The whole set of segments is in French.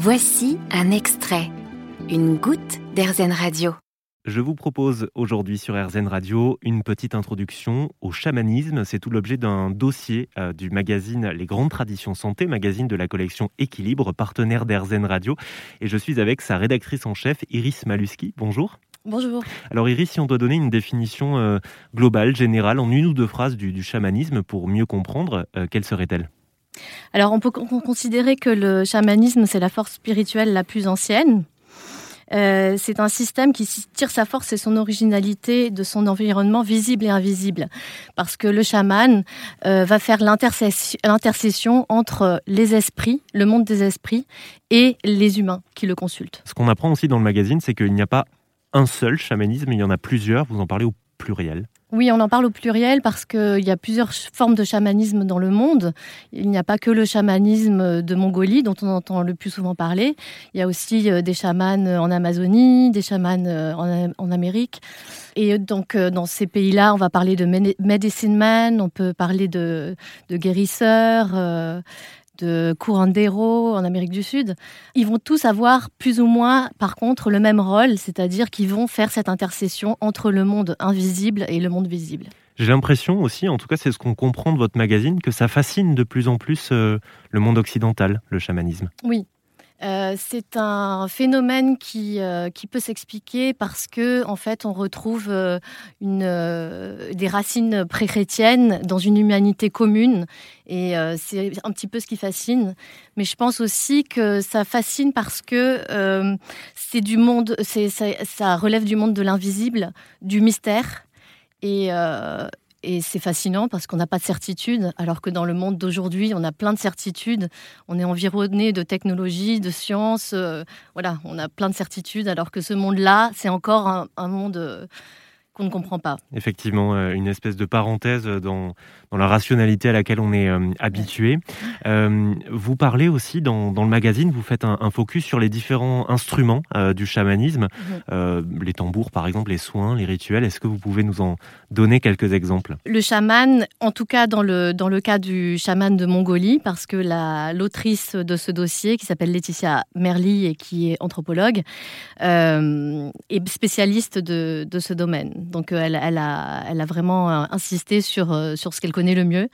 Voici un extrait, une goutte d'Airzen Radio. Je vous propose aujourd'hui sur RZN Radio une petite introduction au chamanisme. C'est tout l'objet d'un dossier euh, du magazine Les Grandes Traditions Santé, magazine de la collection Équilibre, partenaire d'RZN Radio. Et je suis avec sa rédactrice en chef, Iris Maluski. Bonjour. Bonjour. Alors Iris, si on doit donner une définition euh, globale, générale, en une ou deux phrases du, chamanisme pour mieux comprendre, euh, quelle serait-elle? Alors on peut considérer que le chamanisme, c'est la force spirituelle la plus ancienne. Euh, c'est un système qui tire sa force et son originalité de son environnement visible et invisible. Parce que le chaman euh, va faire l'intercession entre les esprits, le monde des esprits, et les humains qui le consultent. Ce qu'on apprend aussi dans le magazine, c'est qu'il n'y a pas un seul chamanisme, il y en a plusieurs. Vous en parlez au pluriel. Oui, on en parle au pluriel parce qu'il y a plusieurs formes de chamanisme dans le monde. Il n'y a pas que le chamanisme de Mongolie dont on entend le plus souvent parler. Il y a aussi euh, des chamans en Amazonie, des chamans euh, en, Amérique. Et donc, euh, dans ces pays-là, on va parler de medicine man, on peut parler de, guérisseurs de curandero en Amérique du Sud, ils vont tous avoir plus ou moins, par contre, le même rôle, c'est-à-dire qu'ils vont faire cette intercession entre le monde invisible et le monde visible. J'ai l'impression aussi, en tout cas c'est ce qu'on comprend de votre magazine, que ça fascine de plus en plus euh, le monde occidental, le chamanisme. Oui, euh, c'est un phénomène qui, euh, qui peut s'expliquer parce que en fait on retrouve euh, des racines pré-chrétiennes dans une humanité commune et c'est un petit peu ce qui fascine. Mais je pense aussi que ça fascine parce que c'est du monde, ça, ça, relève du monde de l'invisible, du mystère et, et c'est fascinant parce qu'on n'a pas de certitude, alors que dans le monde d'aujourd'hui, on a plein de certitudes. On est environné de technologies, de sciences. Euh, voilà, on a plein de certitudes, alors que ce monde-là, c'est encore un, monde euh, qu'on ne comprend pas. Effectivement, euh, une espèce de parenthèse dans, dans la rationalité à laquelle on est euh, habitué. Euh, vous parlez aussi dans, dans, le magazine, vous faites un, focus sur les différents instruments du chamanisme, mhm. les tambours par exemple, les soins, les rituels. Est-ce que vous pouvez nous en donner quelques exemples? Le chaman, en tout cas dans le, dans le cas du chaman de Mongolie, parce que l'autrice de ce dossier, qui s'appelle Laetitia Merli et qui est anthropologue, est spécialiste de, de ce domaine. Donc euh, elle, a, vraiment euh, insisté sur, euh, sur ce qu'elle connaît le mieux.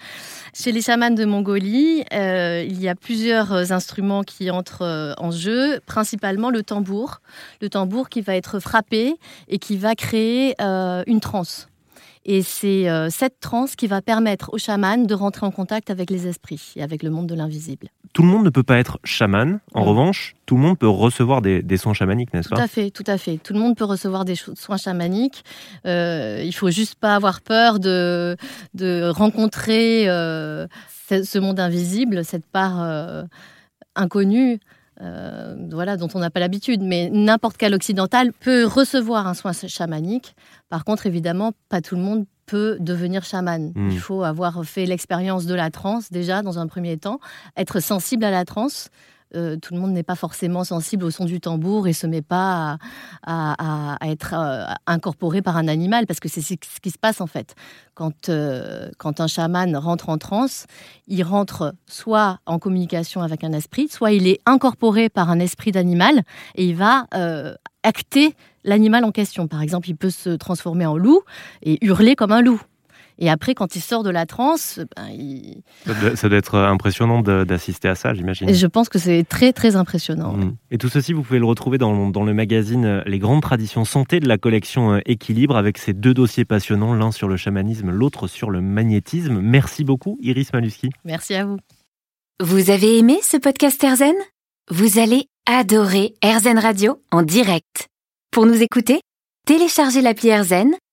Chez les chamans de Mongolie, il y a plusieurs instruments qui entrent en jeu, principalement le tambour. Le tambour qui va être frappé et qui va créer une transe. Et c'est cette transe qui va permettre aux chamans de rentrer en contact avec les esprits et avec le monde de l'invisible tout le monde ne peut pas être chaman. En mm. revanche, tout le monde peut recevoir des, soins chamaniques, n'est-ce pas? Tout à fait, tout à fait. Tout le monde peut recevoir des soins chamaniques. Euh, il faut juste pas avoir peur de, de rencontrer euh, ce monde invisible, cette part euh, inconnue. Euh, voilà, dont on n'a pas l'habitude, mais n'importe quel occidental peut recevoir un soin chamanique. Par contre, évidemment, pas tout le monde peut devenir chaman. Hmm. Il faut avoir fait l'expérience de la transe déjà dans un premier temps, être sensible à la transe. Euh, tout le monde n'est pas forcément sensible au son du tambour et se met pas à, être euh, incorporé par un animal parce que c'est ce qui se passe en fait. Quand, euh, quand un chaman rentre en transe, il rentre soit en communication avec un esprit, soit il est incorporé par un esprit d'animal et il va acter l'animal en question. Par exemple, il peut se transformer en loup et hurler comme un loup. Et après, quand il sort de la transe, ben, il... ça, doit, être impressionnant d'assister à ça, j'imagine. Je pense que c'est très, très impressionnant. Mmh. Et tout ceci, vous pouvez le retrouver dans, dans, le magazine euh, Les grandes traditions santé de la collection euh, Équilibre, avec ces deux dossiers passionnants, l'un sur le chamanisme, l'autre sur le magnétisme. Merci beaucoup, Iris Maluski. Merci à vous. Vous avez aimé ce podcast Erzen? Vous allez adorer Erzen Radio en direct. Pour nous écouter, téléchargez l'appli Erzen